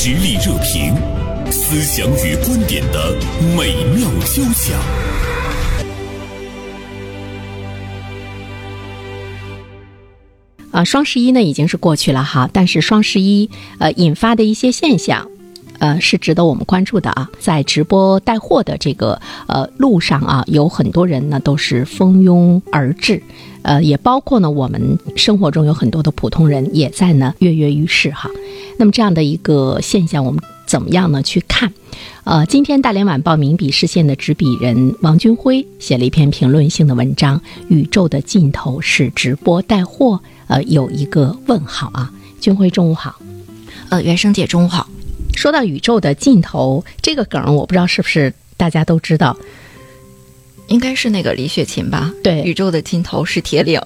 实力热评，思想与观点的美妙交响。啊，双十一呢已经是过去了哈，但是双十一呃引发的一些现象，呃是值得我们关注的啊。在直播带货的这个呃路上啊，有很多人呢都是蜂拥而至，呃也包括呢我们生活中有很多的普通人也在呢跃跃欲试哈。那么这样的一个现象，我们怎么样呢去看？呃，今天大连晚报名笔视线的执笔人王军辉写了一篇评论性的文章，《宇宙的尽头是直播带货》。呃，有一个问号啊，军辉中午好，呃，原生姐中午好。说到宇宙的尽头这个梗，我不知道是不是大家都知道，应该是那个李雪琴吧？对，宇宙的尽头是铁岭。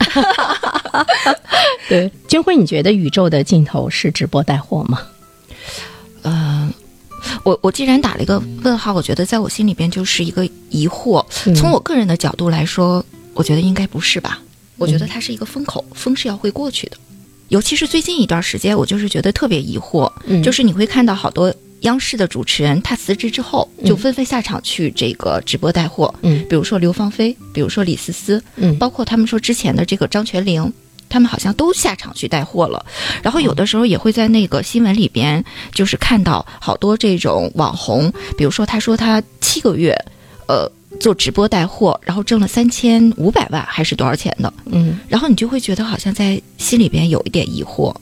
对，军辉，你觉得宇宙的尽头是直播带货吗？嗯，我我既然打了一个问号，我觉得在我心里边就是一个疑惑。从我个人的角度来说，我觉得应该不是吧。我觉得它是一个风口，风是要会过去的。尤其是最近一段时间，我就是觉得特别疑惑，就是你会看到好多央视的主持人，他辞职之后就纷纷下场去这个直播带货，嗯，比如说刘芳菲，比如说李思思，嗯，包括他们说之前的这个张泉灵，他们好像都下场去带货了。然后有的时候也会在那个新闻里边，就是看到好多这种网红，比如说他说他七个月，呃。做直播带货，然后挣了三千五百万还是多少钱的？嗯，然后你就会觉得好像在心里边有一点疑惑：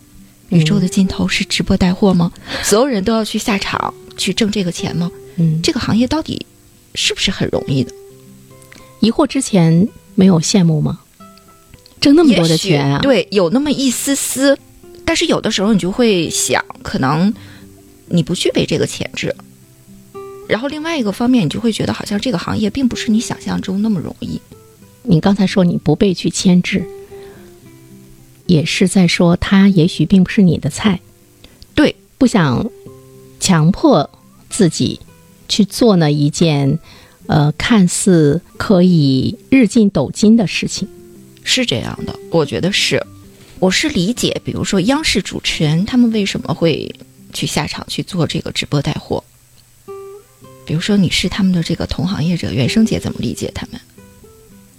宇宙的尽头是直播带货吗？所有人都要去下场去挣这个钱吗？嗯，这个行业到底是不是很容易的？疑惑之前没有羡慕吗？挣那么多的钱啊？对，有那么一丝丝，但是有的时候你就会想，可能你不具备这个潜质。然后另外一个方面，你就会觉得好像这个行业并不是你想象中那么容易。你刚才说你不被去牵制，也是在说他也许并不是你的菜。对，不想强迫自己去做那一件呃看似可以日进斗金的事情，是这样的。我觉得是，我是理解，比如说央视主持人他们为什么会去下场去做这个直播带货。比如说你是他们的这个同行业者，袁生姐怎么理解他们？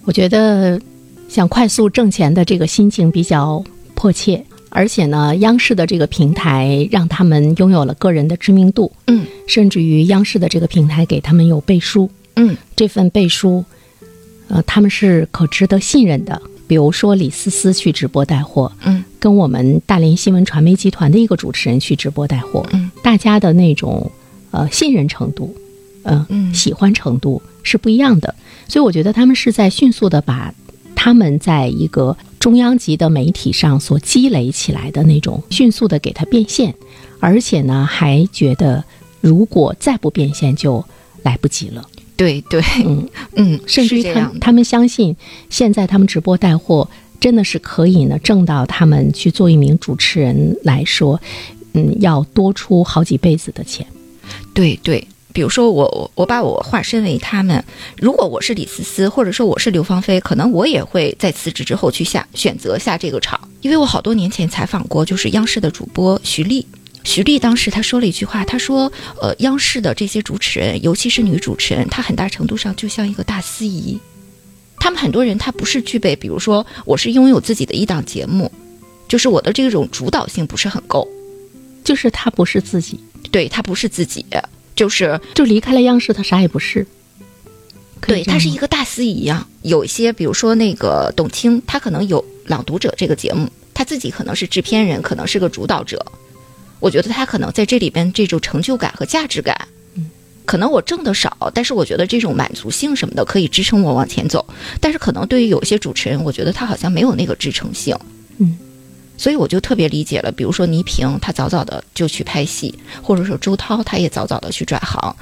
我觉得想快速挣钱的这个心情比较迫切，而且呢，央视的这个平台让他们拥有了个人的知名度，嗯，甚至于央视的这个平台给他们有背书，嗯，这份背书，呃，他们是可值得信任的。比如说李思思去直播带货，嗯，跟我们大连新闻传媒集团的一个主持人去直播带货，嗯，大家的那种呃信任程度。嗯，喜欢程度是不一样的，所以我觉得他们是在迅速的把他们在一个中央级的媒体上所积累起来的那种迅速的给它变现，而且呢，还觉得如果再不变现就来不及了。对对，嗯嗯，甚至于他他们相信现在他们直播带货真的是可以呢挣到他们去做一名主持人来说，嗯，要多出好几辈子的钱。对对。比如说我我我把我化身为他们，如果我是李思思，或者说我是刘芳菲，可能我也会在辞职之后去下选择下这个场，因为我好多年前采访过，就是央视的主播徐丽，徐丽当时她说了一句话，她说，呃，央视的这些主持人，尤其是女主持人，她很大程度上就像一个大司仪，他们很多人他不是具备，比如说我是拥有自己的一档节目，就是我的这种主导性不是很够，就是他不是自己，对他不是自己。就是就离开了央视，他啥也不是。对他是一个大司仪一样，有一些比如说那个董卿，他可能有《朗读者》这个节目，他自己可能是制片人，可能是个主导者。我觉得他可能在这里边这种成就感和价值感，嗯，可能我挣的少，但是我觉得这种满足性什么的可以支撑我往前走。但是可能对于有些主持人，我觉得他好像没有那个支撑性，嗯。所以我就特别理解了，比如说倪萍，她早早的就去拍戏，或者说周涛，他也早早的去转行，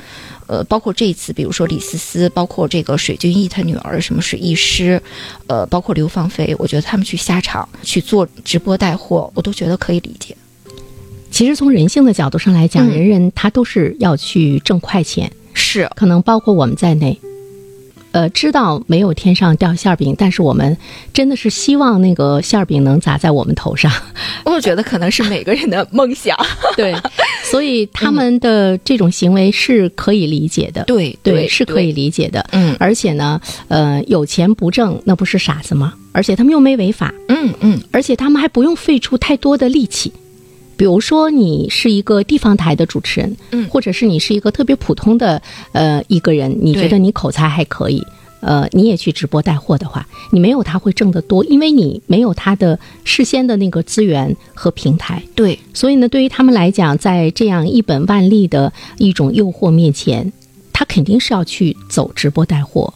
呃，包括这一次，比如说李思思，包括这个水均益他女儿什么水艺师，呃，包括刘芳菲，我觉得他们去下场去做直播带货，我都觉得可以理解。其实从人性的角度上来讲，人人他都是要去挣快钱，是可能包括我们在内。呃，知道没有天上掉馅儿饼，但是我们真的是希望那个馅儿饼能砸在我们头上。我觉得可能是每个人的梦想。对，所以他们的这种行为是可以理解的。对对，是可以理解的。嗯，而且呢，呃，有钱不挣，那不是傻子吗？而且他们又没违法。嗯嗯，而且他们还不用费出太多的力气。比如说，你是一个地方台的主持人，嗯，或者是你是一个特别普通的呃一个人，你觉得你口才还可以，呃，你也去直播带货的话，你没有他会挣得多，因为你没有他的事先的那个资源和平台。对，所以呢，对于他们来讲，在这样一本万利的一种诱惑面前，他肯定是要去走直播带货。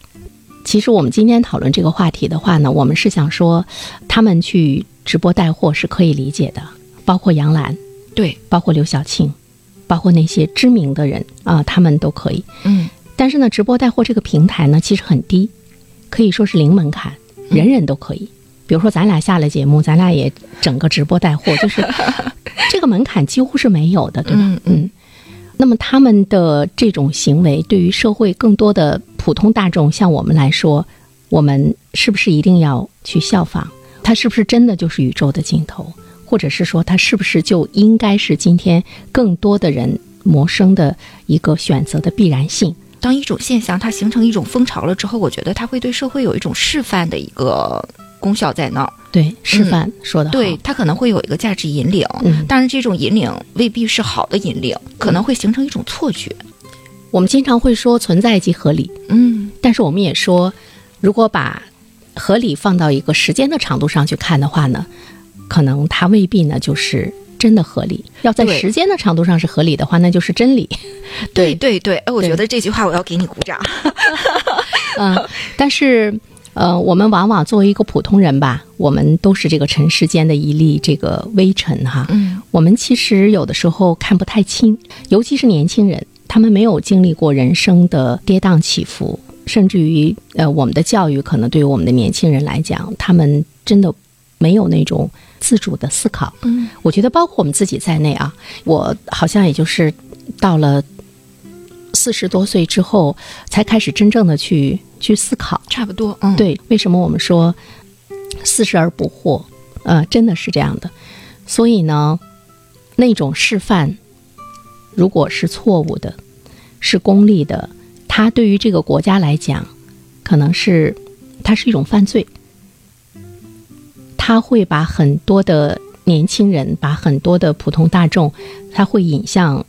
其实我们今天讨论这个话题的话呢，我们是想说，他们去直播带货是可以理解的，包括杨澜，对，包括刘晓庆，包括那些知名的人啊，他们都可以。嗯但是呢，直播带货这个平台呢，其实很低，可以说是零门槛，人人都可以。比如说，咱俩下了节目，咱俩也整个直播带货，就是这个门槛几乎是没有的，对吧？嗯嗯那么他们的这种行为，对于社会更多的普通大众，像我们来说，我们是不是一定要去效仿？它是不是真的就是宇宙的尽头？或者是说，它是不是就应该是今天更多的人谋生的一个选择的必然性？当一种现象它形成一种风潮了之后，我觉得它会对社会有一种示范的一个功效在那儿。对，示范、说的。对，它可能会有一个价值引领，嗯当然这种引领未必是好的引领，可能会形成一种错觉。我们经常会说存在即合理，嗯但是我们也说，如果把合理放到一个时间的长度上去看的话呢，可能它未必呢就是真的合理。要在时间的长度上是合理的话，那就是真理。对对对，哎，我觉得这句话我要给你鼓掌。嗯，但是呃，我们往往作为一个普通人吧，我们都是这个尘世间的一粒这个微尘哈。嗯我们其实有的时候看不太清，尤其是年轻人，他们没有经历过人生的跌宕起伏，甚至于呃，我们的教育可能对于我们的年轻人来讲，他们真的没有那种自主的思考。嗯我觉得包括我们自己在内啊，我好像也就是到了四十多岁之后，才开始真正的去去思考。差不多。嗯，对，为什么我们说四十而不惑？呃，真的是这样的。所以呢，那种示范，如果是错误的，是功利的，它对于这个国家来讲，可能是它是一种犯罪。它会把很多的年轻人，把很多的普通大众，他会引向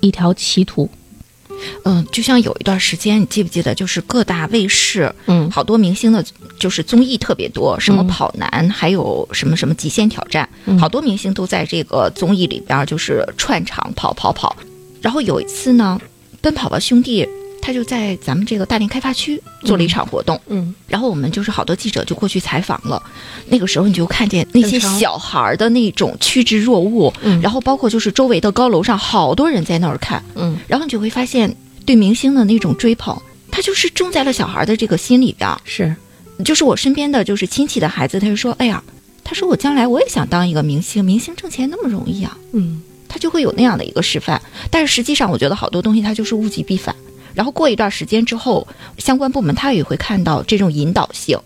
一条歧途。嗯，就像有一段时间，你记不记得，就是各大卫视，嗯好多明星的，就是综艺特别多，什么嗯跑男，还有什么什么极限挑战，嗯好多明星都在这个综艺里边就是串场跑跑跑。然后有一次呢，奔跑吧兄弟他就在咱们这个大连开发区做了一场活动，嗯然后我们就是好多记者就过去采访了，那个时候你就看见那些小孩儿的那种趋之若鹜，嗯然后包括就是周围的高楼上好多人在那儿看，嗯然后你就会发现对明星的那种追捧，他就是种在了小孩的这个心里边儿。是就是我身边的就是亲戚的孩子，他就说：“哎呀，他说我将来我也想当一个明星，明星挣钱那么容易啊。”嗯他就会有那样的一个示范。但是实际上，我觉得好多东西它就是物极必反。然后过一段时间之后，相关部门他也会看到这种引导性，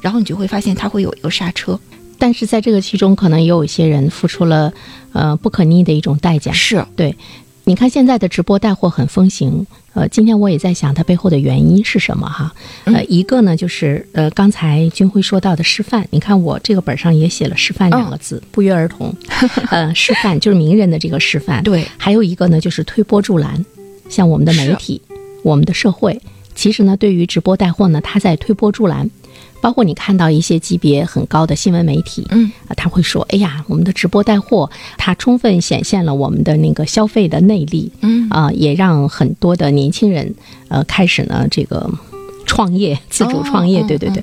然后你就会发现它会有一个刹车。但是在这个其中，可能也有一些人付出了呃不可逆的一种代价。是，对，你看现在的直播带货很风行，呃，今天我也在想它背后的原因是什么哈？呃，一个呢就是呃刚才军辉说到的示范，你看我这个本上也写了“示范”两个字，不约而同，呃，示范就是名人的这个示范。对，还有一个呢就是推波助澜，像我们的媒体、我们的社会，其实呢对于直播带货呢，它在推波助澜。包括你看到一些级别很高的新闻媒体，嗯。啊，他会说：“哎呀，我们的直播带货，它充分显现了我们的那个消费的内力，嗯。啊、也让很多的年轻人呃开始呢这个创业，自主创业，哦对对对，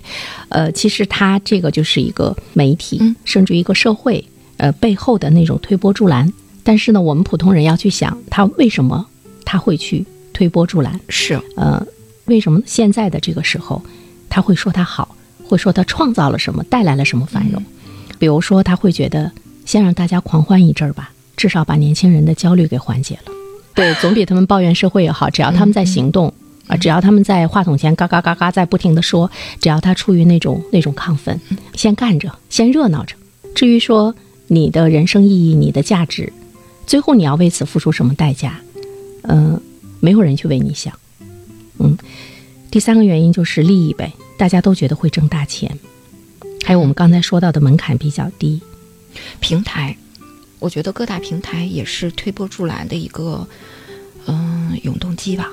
呃，其实它这个就是一个媒体，嗯。甚至一个社会呃背后的那种推波助澜。但是呢，我们普通人要去想，他为什么他会去推波助澜？是，呃，为什么现在的这个时候，他会说他好，会说他创造了什么，带来了什么繁荣？比如说，他会觉得先让大家狂欢一阵儿吧，至少把年轻人的焦虑给缓解了。对，总比他们抱怨社会也好。只要他们在行动，啊，只要他们在话筒前嘎嘎嘎嘎在不停的说，只要他处于那种那种亢奋，先干着，先热闹着。至于说你的人生意义、你的价值，最后你要为此付出什么代价，嗯、没有人去为你想。嗯，第三个原因就是利益呗，大家都觉得会挣大钱，还有我们刚才说到的门槛比较低。平台，我觉得各大平台也是推波助澜的一个嗯、永动机吧。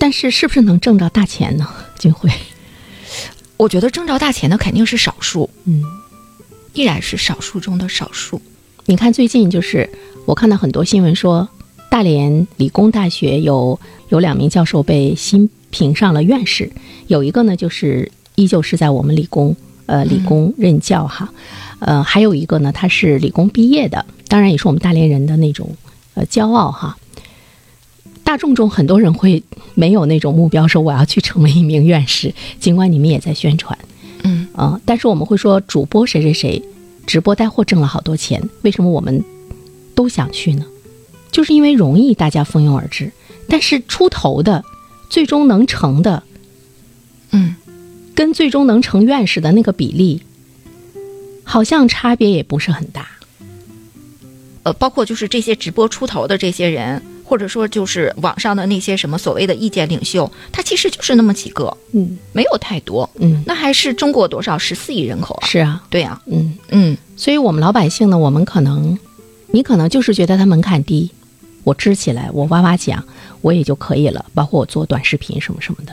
但是是不是能挣着大钱呢？金辉，我觉得挣着大钱的肯定是少数，嗯，依然是少数中的少数。你看最近就是我看到很多新闻说，大连理工大学有有两名教授被新评上了院士，有一个呢就是依旧是在我们理工呃理工任教哈，呃还有一个呢他是理工毕业的，当然也是我们大连人的那种呃骄傲哈。大众中很多人会没有那种目标，说我要去成为一名院士，尽管你们也在宣传，嗯啊、但是我们会说主播谁谁谁直播带货挣了好多钱，为什么我们都想去呢？就是因为容易，大家蜂拥而至。但是出头的，最终能成的，嗯，跟最终能成院士的那个比例，好像差别也不是很大。呃，包括就是这些直播出头的这些人，或者说就是网上的那些什么所谓的意见领袖，他其实就是那么几个，嗯没有太多。嗯，那还是中国多少十四亿人口啊？是啊，对啊、嗯，嗯所以我们老百姓呢，我们可能，你可能就是觉得它门槛低，我支起来，我哇哇讲，我也就可以了。包括我做短视频什么什么的，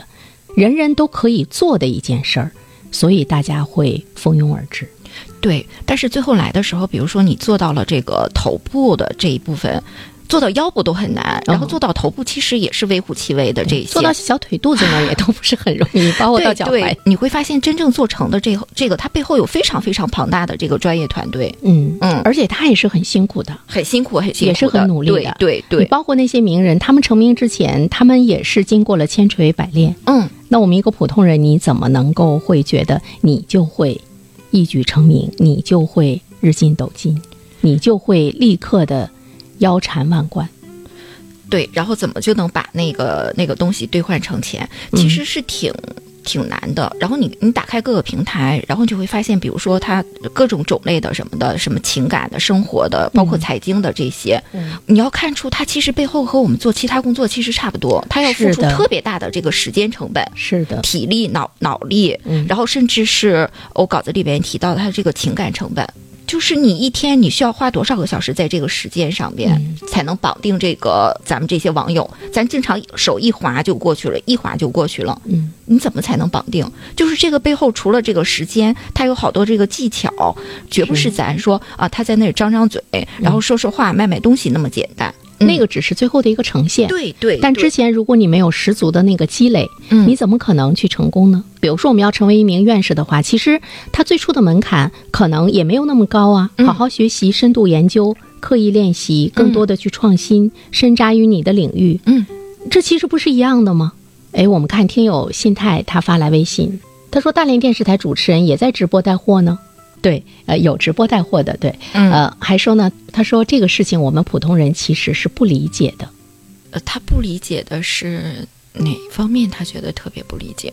人人都可以做的一件事儿，所以大家会蜂拥而至。对。但是最后来的时候，比如说你做到了这个头部的这一部分。做到腰部都很难，然后做到头部其实也是微乎其微的这些。做到小腿肚子呢，也都不是很容易，包括到脚踝对。，你会发现真正做成的这这个，它背后有非常非常庞大的这个专业团队，嗯嗯而且他也是很辛苦的。很辛苦，很辛苦，也是很努力的对对包括那些名人，他们成名之前，他们也是经过了千锤百炼。嗯，那我们一个普通人，你怎么能够会觉得你就会一举成名，你就会日进斗金，你就会立刻的腰缠万贯？对，然后怎么就能把那个那个东西兑换成钱？嗯其实是挺。挺难的，然后你你打开各个平台，然后你就会发现，比如说它各种种类的什么的，什么情感的、生活的，包括财经的这些，嗯你要看出它其实背后和我们做其他工作其实差不多，它要付出特别大的这个时间成本。是的，体力、脑脑力，嗯然后甚至是我稿子里边提到的它这个情感成本，就是你一天你需要花多少个小时在这个时间上边，嗯才能绑定这个咱们这些网友？咱经常手一滑就过去了，一滑就过去了，嗯，你怎么才能绑定？就是这个背后除了这个时间，它有好多这个技巧，绝不是咱说啊他在那儿张张嘴，然后说说话、卖卖东西那么简单。那个只是最后的一个呈现。对对，但之前如果你没有十足的那个积累，嗯你怎么可能去成功呢？比如说我们要成为一名院士的话，其实他最初的门槛可能也没有那么高啊。嗯好好学习、深度研究、刻意练习，更多的去创新，深扎于你的领域，嗯，这其实不是一样的吗？哎，我们看听友信泰他发来微信，他说大连电视台主持人也在直播带货呢。对，呃，有直播带货的，对，嗯呃，还说呢，他说这个事情我们普通人其实是不理解的。呃，他不理解的是哪方面？他觉得特别不理解。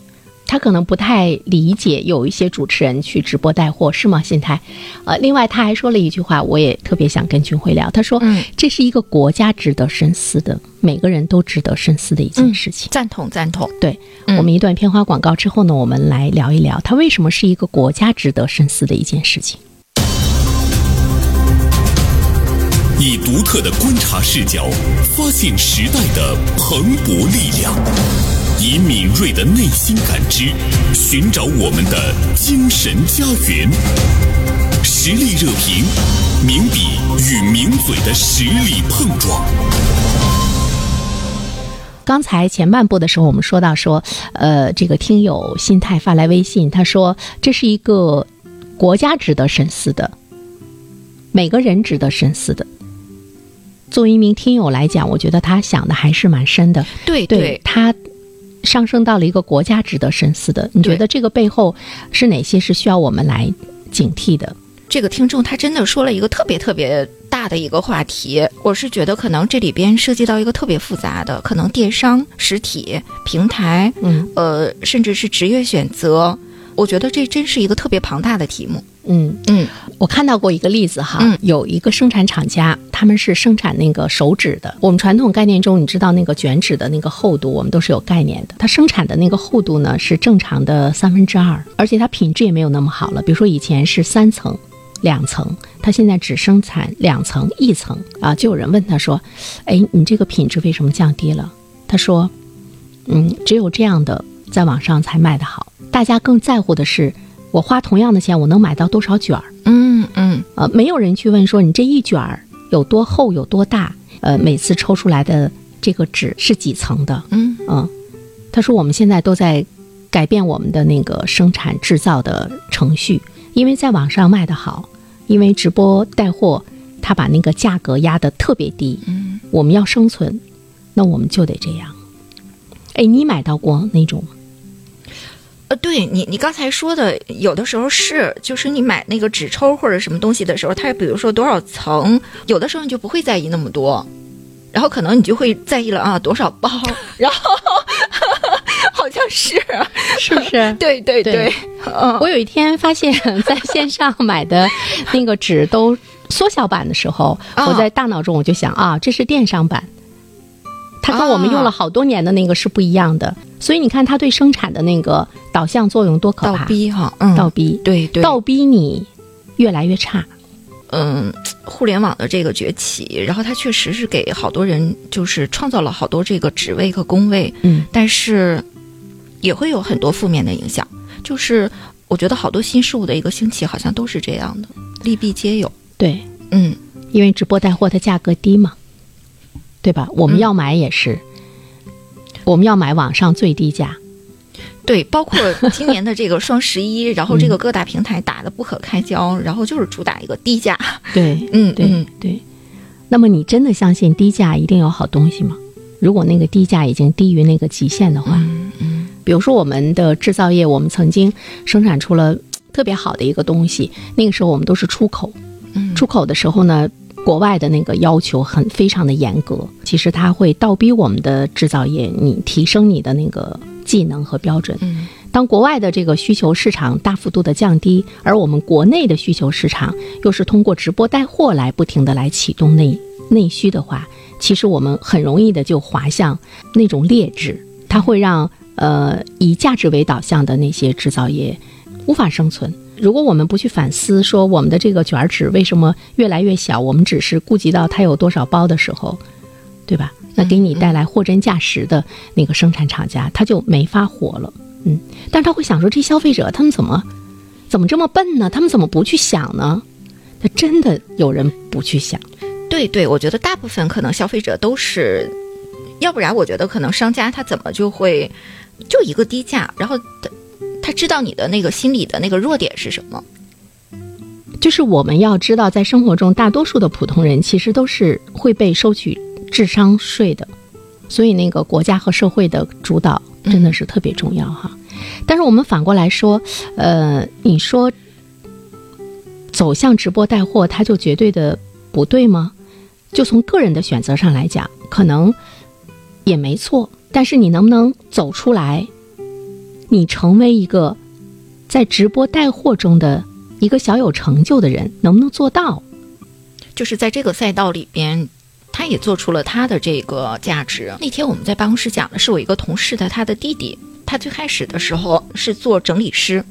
他可能不太理解有一些主持人去直播带货，是吗？心态，呃，另外他还说了一句话，我也特别想跟君辉聊。他说，嗯这是一个国家值得深思的，每个人都值得深思的一件事情。赞同赞同。对、嗯我们一段片花广告之后呢，我们来聊一聊，它为什么是一个国家值得深思的一件事情。以独特的观察视角，发现时代的蓬勃力量；以敏锐的内心感知，寻找我们的精神家园。实力热评，名笔与名嘴的实力碰撞。刚才前半部的时候，我们说到说，呃，这个听友心态发来微信，他说这是一个国家值得深思的，每个人值得深思的。作为一名听友来讲，我觉得他想的还是蛮深的，对对他上升到了一个国家值得深思的。你觉得这个背后是哪些是需要我们来警惕的？这个听众他真的说了一个特别特别大大的一个话题。我是觉得可能这里边涉及到一个特别复杂的，可能电商、实体平台，嗯呃，甚至是职业选择。我觉得这真是一个特别庞大的题目。嗯，嗯我看到过一个例子哈，嗯有一个生产厂家，他们是生产那个手指的。我们传统概念中，你知道那个卷纸的那个厚度，我们都是有概念的。它生产的那个厚度呢是正常的三分之二，而且它品质也没有那么好了。比如说以前是三层、两层，它现在只生产两层、一层啊。就有人问他说：“哎，你这个品质为什么降低了？”他说：“嗯，只有这样的在网上才卖得好。大家更在乎的是，我花同样的钱，我能买到多少卷儿。”嗯嗯呃，没有人去问说你这一卷儿有多厚有多大，呃，每次抽出来的这个纸是几层的，嗯嗯，他说我们现在都在改变我们的那个生产制造的程序，因为在网上卖的好，因为直播带货，他把那个价格压得特别低，嗯，我们要生存，那我们就得这样。哎，你买到过那种吗？呃，对你你刚才说的，有的时候是，就是你买那个纸抽或者什么东西的时候，它比如说多少层，有的时候你就不会在意那么多，然后可能你就会在意了啊多少包，然后 好像是，是不是？对对对嗯，我有一天发现，在线上买的那个纸都缩小版的时候，哦我在大脑中我就想啊，这是电商版，它跟我们用了好多年的那个是不一样的。所以你看，它对生产的那个导向作用多可怕倒！逼哈，嗯，倒逼，对对，倒逼你越来越差。嗯，互联网的这个崛起，然后它确实是给好多人就是创造了好多这个职位和工位，嗯但是也会有很多负面的影响。就是我觉得好多新事物的一个兴起，好像都是这样的，利弊皆有。对，嗯，因为直播带货它价格低嘛，对吧？我们嗯要买也是，我们要买网上最低价。对，包括 今年的这个双十一，然后这个各大平台打的不可开交，然后就是主打一个低价。对，对、嗯嗯对。那么你真的相信低价一定有好东西吗？如果那个低价已经低于那个极限的话，嗯嗯比如说我们的制造业，我们曾经生产出了特别好的一个东西，那个时候我们都是出口，嗯，出口的时候呢，国外的那个要求很非常的严格，其实它会倒逼我们的制造业，你提升你的那个技能和标准。嗯当国外的这个需求市场大幅度的降低，而我们国内的需求市场又是通过直播带货来不停的来启动内内需的话，其实我们很容易的就滑向那种劣质，它会让呃以价值为导向的那些制造业无法生存。如果我们不去反思，说我们的这个卷儿纸为什么越来越小，我们只是顾及到它有多少包的时候，对吧？那给你带来货真价实的那个生产厂家，他就没法活了。嗯，但是他会想说，这消费者他们怎么怎么这么笨呢？他们怎么不去想呢？他真的有人不去想。对对，我觉得大部分可能消费者都是，要不然我觉得可能商家他怎么就会就一个低价，然后他知道你的那个心理的那个弱点是什么。就是我们要知道，在生活中，大多数的普通人其实都是会被收取智商税的，所以那个国家和社会的主导真的是特别重要哈。但是我们反过来说，呃，你说走向直播带货，它就绝对的不对吗？就从个人的选择上来讲，可能也没错。但是你能不能走出来？你成为一个在直播带货中的一个小有成就的人，能不能做到？就是在这个赛道里边，他也做出了他的这个价值。那天我们在办公室讲的是我一个同事的他的弟弟，他最开始的时候是做整理师，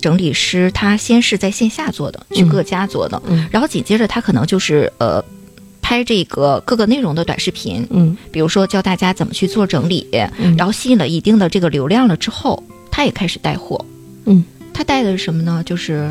整理师他先是在线下做的，去各家做的，嗯然后紧接着他可能就是呃。拍这个各个内容的短视频，嗯。比如说教大家怎么去做整理，嗯。然后吸引了一定的这个流量了之后，他也开始带货。嗯。他带的是什么呢？就是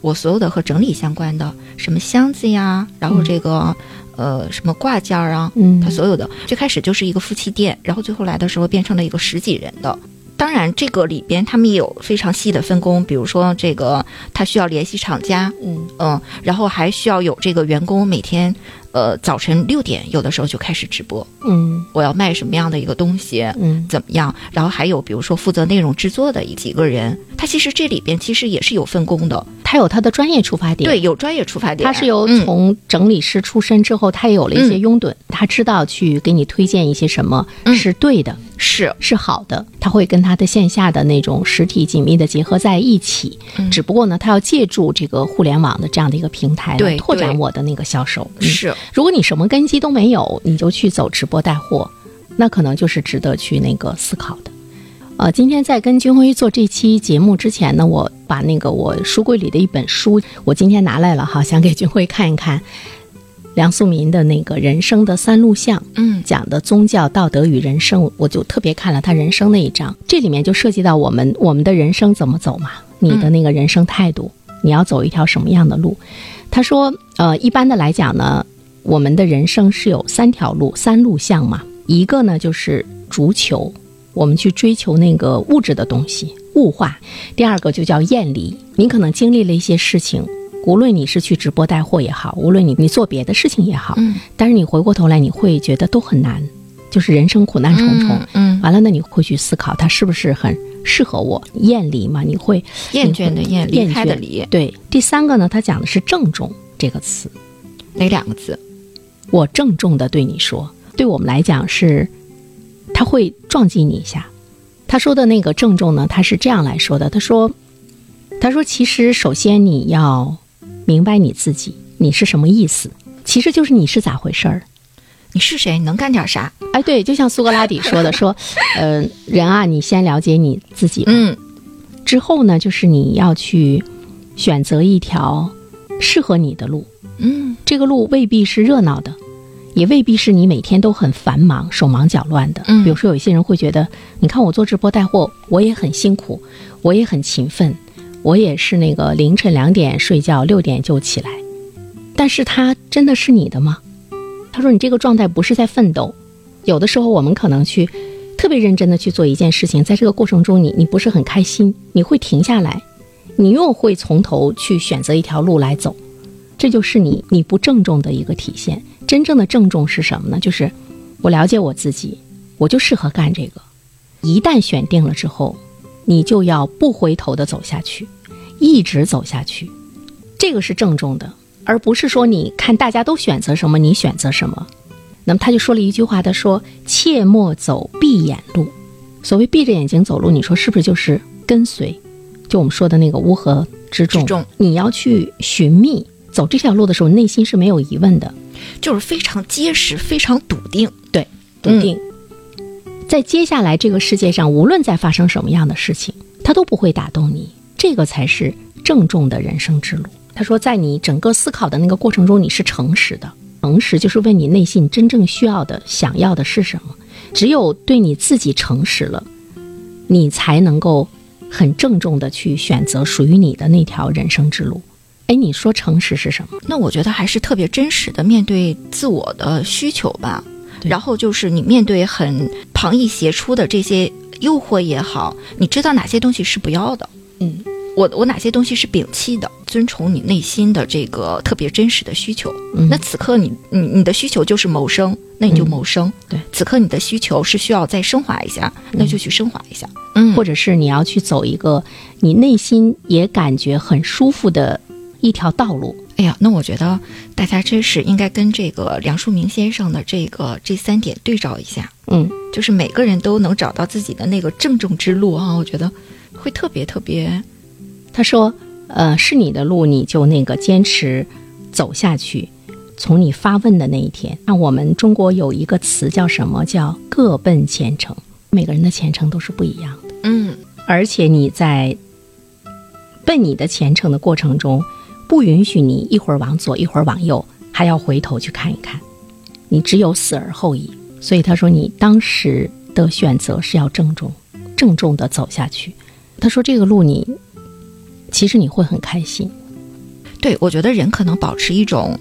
我所有的和整理相关的，什么箱子呀，然后这个、呃什么挂件儿啊，嗯。他所有的。最开始就是一个夫妻店，然后最后来的时候变成了一个十几人的。当然，这个里边他们也有非常细的分工，比如说这个他需要联系厂家，嗯。嗯，然后还需要有这个员工每天呃，早晨六点有的时候就开始直播，嗯。我要卖什么样的一个东西，嗯怎么样？然后还有比如说负责内容制作的几个人，他其实这里边其实也是有分工的，他有他的专业出发点，对，有专业出发点，他是由嗯。从整理师出身之后，他也有了一些拥趸，他知道去给你推荐一些什么嗯。是对的，是。是好的，他会跟他的线下的那种实体紧密的结合在一起。嗯。只不过呢，他要借助这个互联网的这样的一个平台来对拓展我的那个销售。嗯。是，如果你什么根基都没有，你就去走直播带货，那可能就是值得去那个思考的。呃，今天在跟军辉做这期节目之前呢，我把那个我书柜里的一本书，我今天拿来了哈，想给军辉看一看梁漱溟的那个人生的三录像。嗯讲的宗教、道德与人生，我就特别看了他人生那一章，这里面就涉及到我们我们的人生怎么走嘛，你的那个人生态度，你要走一条什么样的路？他说，呃，一般的来讲呢，我们的人生是有三条路、三路向嘛，一个呢就是逐求，我们去追求那个物质的东西，物化；第二个就叫厌离，你可能经历了一些事情。无论你是去直播带货也好，无论你你做别的事情也好，嗯但是你回过头来，你会觉得都很难，就是人生苦难重重。嗯，完了呢，你会去思考它是不是很适合我？厌离嘛，你会厌倦的厌，厌离开的离，对。第三个呢，它讲的是郑重这个词，哪两个字？我郑重的对你说，对我们来讲是，他会撞击你一下。他说的那个郑重呢，他是这样来说的，他说，他说其实首先你要明白你自己，你是什么意思，其实就是你是咋回事儿。你是谁？能干点啥？哎，对，就像苏格拉底说的，说，呃，人啊，你先了解你自己，嗯之后呢，就是你要去选择一条适合你的路。嗯这个路未必是热闹的，也未必是你每天都很繁忙、手忙脚乱的。嗯比如说有一些人会觉得，你看我做直播带货，我也很辛苦，我也很勤奋，我也是那个凌晨两点睡觉，六点就起来，但是他真的是你的吗？他说你这个状态不是在奋斗，有的时候我们可能去特别认真的去做一件事情，在这个过程中你你不是很开心，你会停下来，你又会从头去选择一条路来走。这就是你你不郑重的一个体现。真正的郑重是什么呢？就是我了解我自己，我就适合干这个。一旦选定了之后，你就要不回头的走下去，一直走下去。这个是郑重的，而不是说你看大家都选择什么，你选择什么。那么他就说了一句话，他说：“切莫走闭眼路。”所谓闭着眼睛走路，你说是不是就是跟随？就我们说的那个乌合之众，之众你要去寻觅走这条路的时候，内心是没有疑问的，就是非常结实，非常笃定。对，笃定。在接下来这个世界上，无论再发生什么样的事情，它都不会打动你。这个才是郑重的人生之路。他说，在你整个思考的那个过程中，你是诚实的。诚实就是问你内心真正需要的、想要的是什么。只有对你自己诚实了，你才能够很郑重的去选择属于你的那条人生之路。哎，你说诚实是什么？那我觉得还是特别真实的面对自我的需求吧。然后就是你面对很旁逸斜出的这些诱惑也好，你知道哪些东西是不要的，嗯，我我哪些东西是摒弃的，遵从你内心的这个特别真实的需求。嗯那此刻你你你的需求就是谋生，那你就嗯谋生。对此刻你的需求是需要再升华一下，那就去升华一下。嗯，或者是你要去走一个你内心也感觉很舒服的一条道路。哎呀，那我觉得大家真是应该跟这个梁漱溟先生的这个这三点对照一下，嗯，就是每个人都能找到自己的那个正中之路啊，我觉得会特别特别，他说，呃，是你的路，你就那个坚持走下去。从你发问的那一天，那我们中国有一个词叫什么？叫各奔前程。每个人的前程都是不一样的，嗯而且你在奔你的前程的过程中，不允许你一会儿往左，一会儿往右，还要回头去看一看。你只有死而后已。所以他说，你当时的选择是要郑重，郑重的走下去。他说，这个路你其实你会很开心。对，我觉得人可能保持一种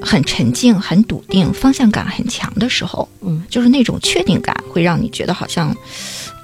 很沉静、很笃定、方向感很强的时候，嗯，就是那种确定感，会让你觉得好像，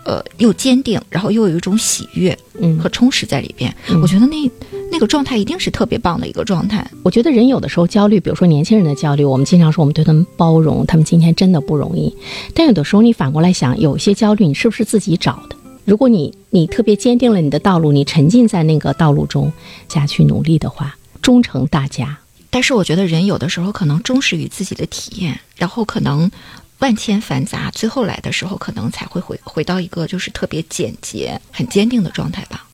呃又坚定，然后又有一种喜悦嗯和充实在里边。嗯我觉得那那个状态一定是特别棒的一个状态。我觉得人有的时候焦虑，比如说年轻人的焦虑，我们经常说我们对他们包容，他们今天真的不容易。但有的时候你反过来想，有一些焦虑你是不是自己找的？如果你你特别坚定了你的道路，你沉浸在那个道路中下去努力的话，终成大家。但是我觉得人有的时候可能忠实于自己的体验，然后可能万千繁杂，最后来的时候可能才会回回到一个就是特别简洁、很坚定的状态吧。